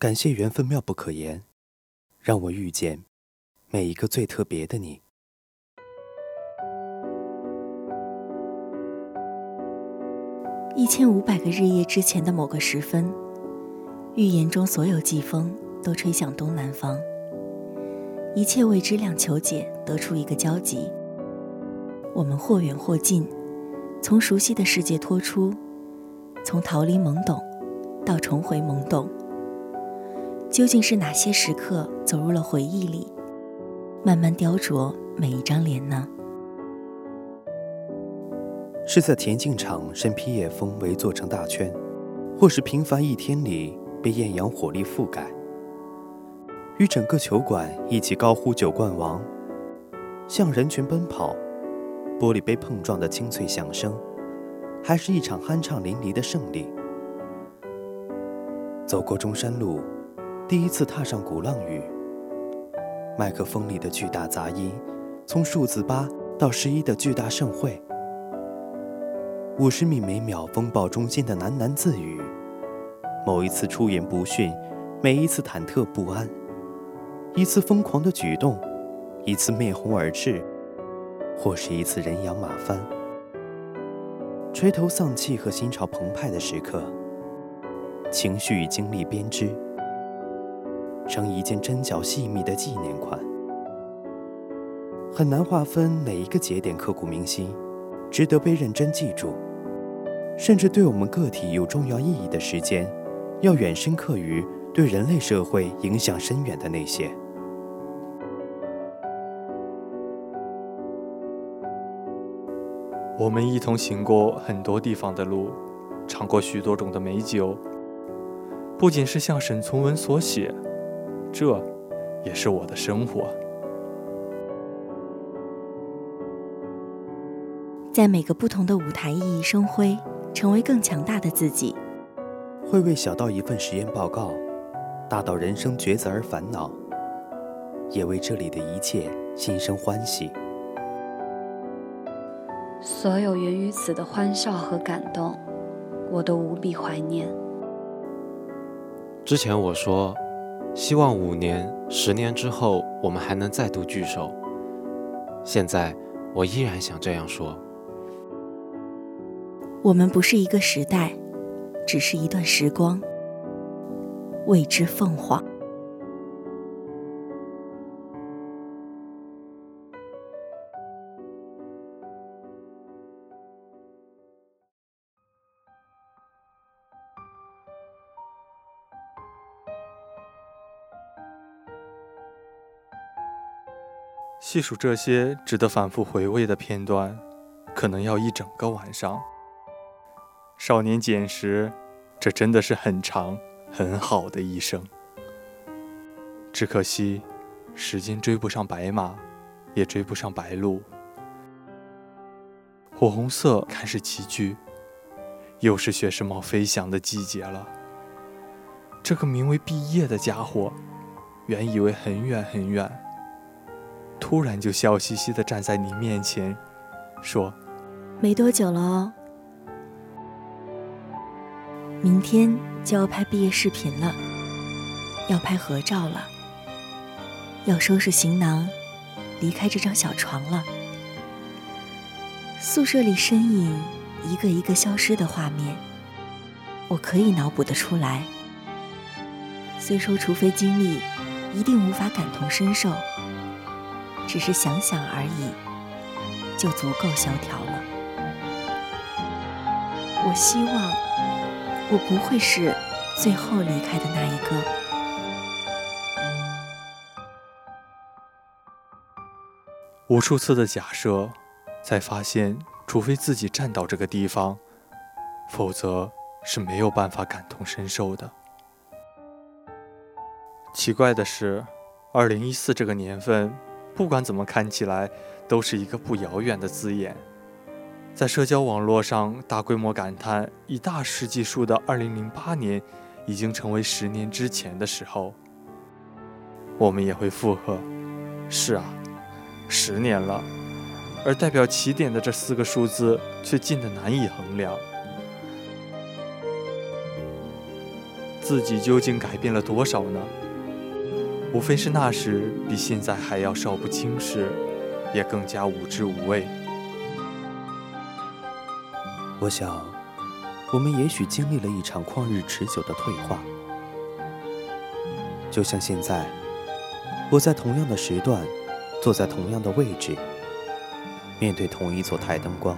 感谢缘分妙不可言，让我遇见每一个最特别的你。一千五百个日夜之前的某个时分，预言中所有季风都吹向东南方，一切未知两求解，得出一个交集。我们或远或近，从熟悉的世界脱出，从逃离懵懂到重回懵懂。究竟是哪些时刻走入了回忆里，慢慢雕琢每一张脸呢？是在田径场身披野风围坐成大圈，或是平凡一天里被艳阳火力覆盖，与整个球馆一起高呼“九冠王”，向人群奔跑，玻璃杯碰撞的清脆响声，还是一场酣畅淋漓的胜利？走过中山路。第一次踏上鼓浪屿，麦克风里的巨大杂音，从数字八到十一的巨大盛会，五十米每秒风暴中间的喃喃自语，某一次出言不逊，每一次忐忑不安，一次疯狂的举动，一次面红耳赤，或是一次人仰马翻，垂头丧气和心潮澎湃的时刻，情绪与经历编织。成一件针脚细密的纪念款，很难划分哪一个节点刻骨铭心，值得被认真记住。甚至对我们个体有重要意义的时间，要远深刻于对人类社会影响深远的那些。我们一同行过很多地方的路，尝过许多种的美酒。不仅是像沈从文所写。这，也是我的生活。在每个不同的舞台熠熠生辉，成为更强大的自己。会为小到一份实验报告，大到人生抉择而烦恼，也为这里的一切心生欢喜。所有源于此的欢笑和感动，我都无比怀念。之前我说。希望五年、十年之后，我们还能再度聚首。现在，我依然想这样说。我们不是一个时代，只是一段时光，为之凤凰。细数这些值得反复回味的片段，可能要一整个晚上。少年简时，这真的是很长很好的一生。只可惜，时间追不上白马，也追不上白鹭。火红色开始齐聚，又是学士帽飞翔的季节了。这个名为毕业的家伙，原以为很远很远。突然就笑嘻嘻地站在你面前，说：“没多久了哦，明天就要拍毕业视频了，要拍合照了，要收拾行囊，离开这张小床了。宿舍里身影一个一个消失的画面，我可以脑补得出来。虽说，除非经历，一定无法感同身受。”只是想想而已就足够萧条了。我希望我不会是最后离开的那一个。无数次的假设才发现除非自己站到这个地方否则是没有办法感同身受的。奇怪的是二零一四这个年份不管怎么看起来，都是一个不遥远的字眼。在社交网络上大规模感叹以大世纪数的二零零八年，已经成为十年之前的时候，我们也会附和：“是啊。”十年了，而代表起点的这四个数字却近得难以衡量。自己究竟改变了多少呢？无非是那时比现在还要少不经事，也更加无知无畏。我想，我们也许经历了一场旷日持久的退化，就像现在，我在同样的时段。坐在同样的位置，面对同一座台灯光，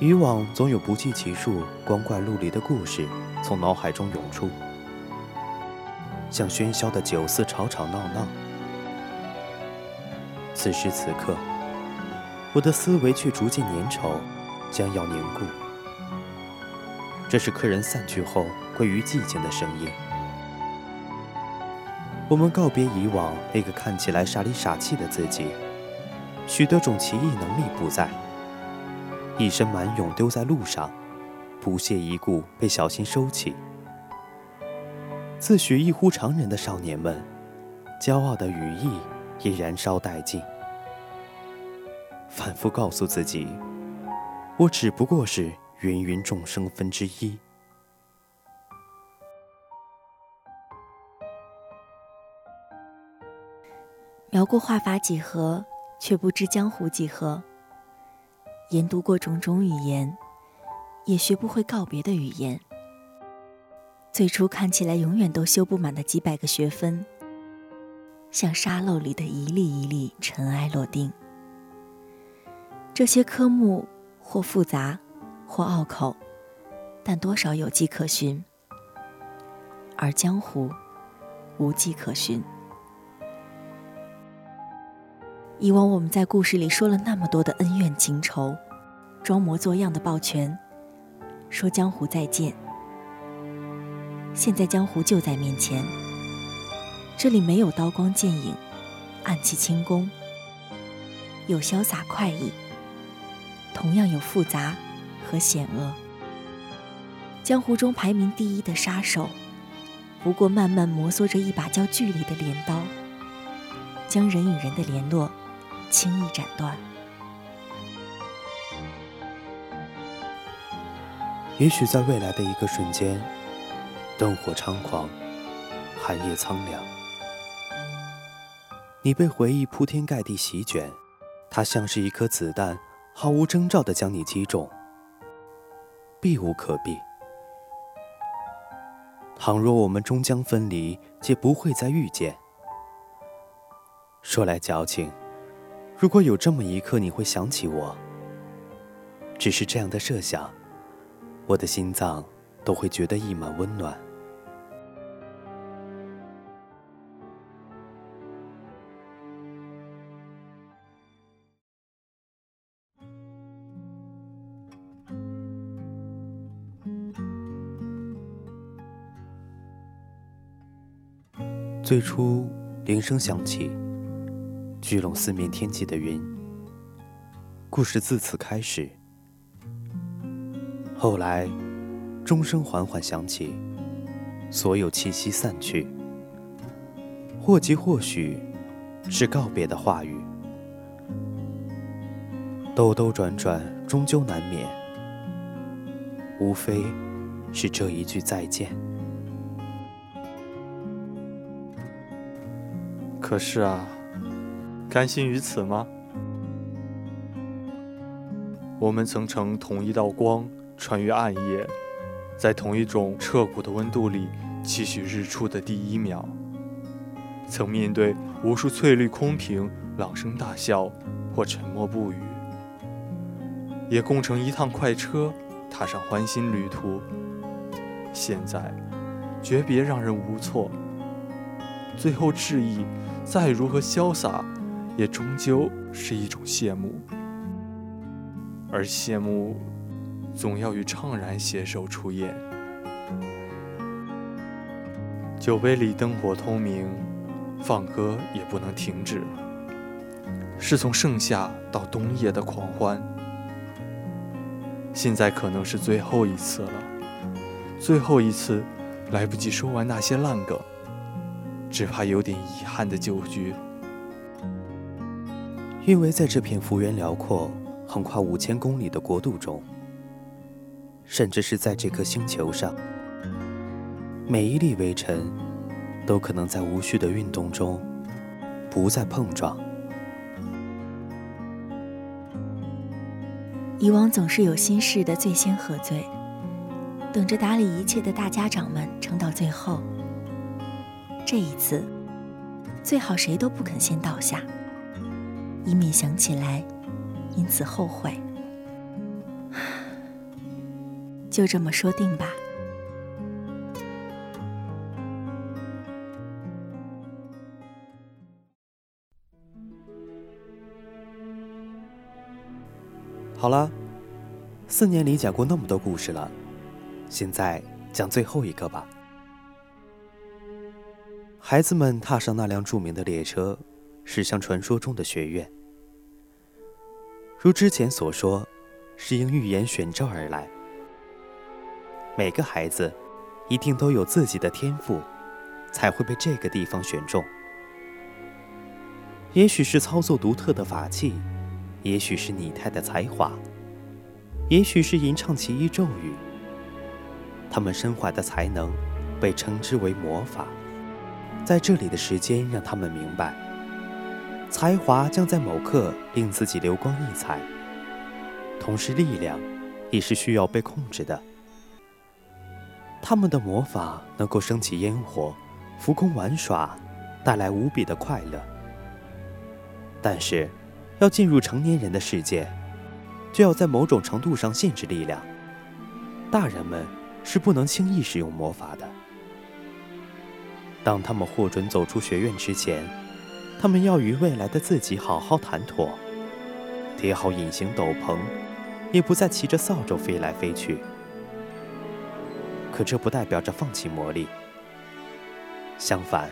以往总有不计其数光怪陆离的故事从脑海中涌出，像喧嚣的酒肆吵吵闹闹。此时此刻，我的思维却逐渐粘稠，将要凝固。这是客人散去后归于寂静的声音。我们告别以往那个看起来傻里傻气的自己，许多种奇异能力不在，一身蛮勇丢在路上，不屑一顾被小心收起。自诩异乎常人的少年们，骄傲的羽翼也燃烧殆尽。反复告诉自己，我只不过是芸芸众生分之一。描过画法几何，却不知江湖几何；研读过种种语言，也学不会告别的语言。最初看起来永远都修不满的几百个学分，像沙漏里的一粒一粒尘埃落定。这些科目或复杂，或拗口，但多少有迹可循。而江湖，无迹可寻。以往我们在故事里说了那么多的恩怨情仇，装模作样的抱拳，说江湖再见。现在江湖就在面前，这里没有刀光剑影、暗器轻功，有潇洒快意，同样有复杂和险恶。江湖中排名第一的杀手，不过慢慢摩挲着一把叫距离的镰刀，将人与人的联络。轻易斩断。也许在未来的一个瞬间，灯火猖狂，寒夜苍凉，你被回忆铺天盖地席卷，它像是一颗子弹，毫无征兆地将你击中，避无可避。倘若我们终将分离，且不会再遇见，说来矫情。如果有这么一刻，你会想起我。只是这样的设想，我的心脏都会觉得溢满温暖。最初，铃声响起。聚拢四面天际的云，故事自此开始。后来，钟声缓缓响起，所有气息散去，或急或许，是告别的话语。兜兜转转，终究难免，无非是这一句再见。可是啊。甘心于此吗？我们曾乘同一道光穿越暗夜，在同一种彻骨的温度里期许日出的第一秒。曾面对无数翠绿空瓶朗声大笑或沉默不语，也共乘一趟快车踏上欢欣旅途。现在，诀别让人无措。最后致意，再如何潇洒？也终究是一种谢幕，而谢幕总要与怅然携手出演。酒杯里灯火通明，放歌也不能停止，是从盛夏到冬夜的狂欢。现在可能是最后一次了，最后一次，来不及说完那些烂梗，只怕有点遗憾的旧居。因为在这片幅员辽阔、横跨五千公里的国度中，甚至是在这颗星球上，每一粒微尘都可能在无序的运动中不再碰撞。以往总是有心事的最先喝醉，等着打理一切的大家长们撑到最后。这一次，最好谁都不肯先倒下。以免想起来，因此后悔。就这么说定吧。好了，四年里讲过那么多故事了，现在讲最后一个吧。孩子们踏上那辆著名的列车。驶向传说中的学院。如之前所说，是应预言选召而来。每个孩子一定都有自己的天赋，才会被这个地方选中。也许是操作独特的法器，也许是拟态的才华，也许是吟唱奇异咒语。他们身怀的才能被称之为魔法。在这里的时间让他们明白。才华将在某刻令自己流光溢彩，同时力量也是需要被控制的。他们的魔法能够升起烟火，浮空玩耍，带来无比的快乐。但是，要进入成年人的世界，就要在某种程度上限制力量。大人们是不能轻易使用魔法的。当他们获准走出学院之前。他们要与未来的自己好好谈妥，叠好隐形斗篷，也不再骑着扫帚飞来飞去。可这不代表着放弃魔力。相反，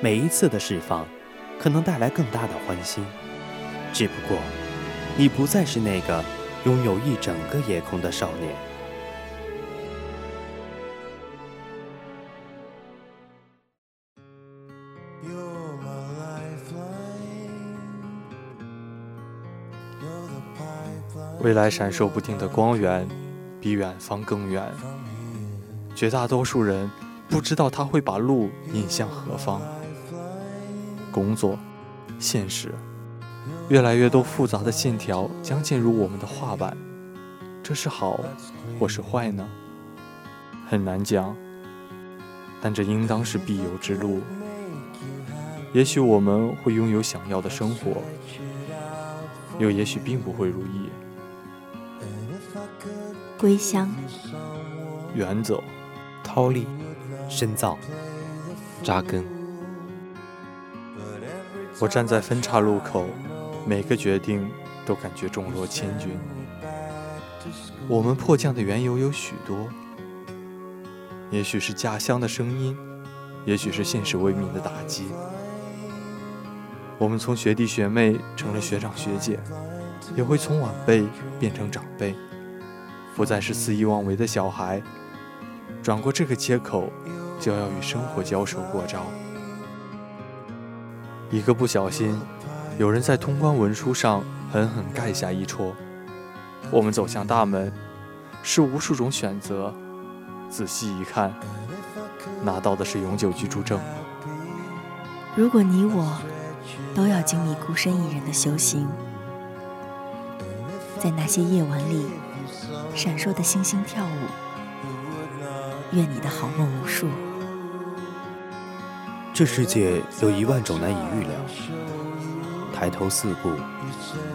每一次的释放，可能带来更大的欢欣。只不过，你不再是那个拥有一整个夜空的少年。未来闪烁不定的光源，比远方更远。绝大多数人不知道他会把路引向何方。工作，现实，越来越多复杂的线条将进入我们的画板。这是好，或是坏呢？很难讲。但这应当是必由之路。也许我们会拥有想要的生活，又也许并不会如意。归乡，远走，掏力，深造，扎根。我站在分岔路口，每个决定都感觉重若千钧。我们迫降的缘由有许多，也许是家乡的声音，也许是现实为民的打击。我们从学弟学妹成了学长学姐，也会从晚辈变成长辈。不再是肆意妄为的小孩，转过这个街口，就要与生活交手过招。一个不小心，有人在通关文书上狠狠盖下一戳。我们走向大门，是无数种选择。仔细一看，拿到的是永久居住证。如果你我都要经历孤身一人的修行，在那些夜晚里。闪烁的星星跳舞，愿你的好梦无数。这世界有一万种难以预料，抬头四顾，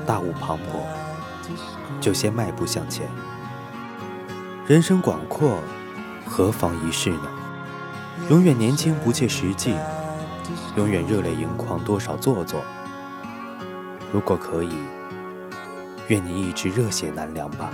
大雾磅礴，就先迈步向前。人生广阔，何妨一试呢？永远年轻不切实际，永远热泪盈眶多少做作，如果可以，愿你一直热血难凉吧。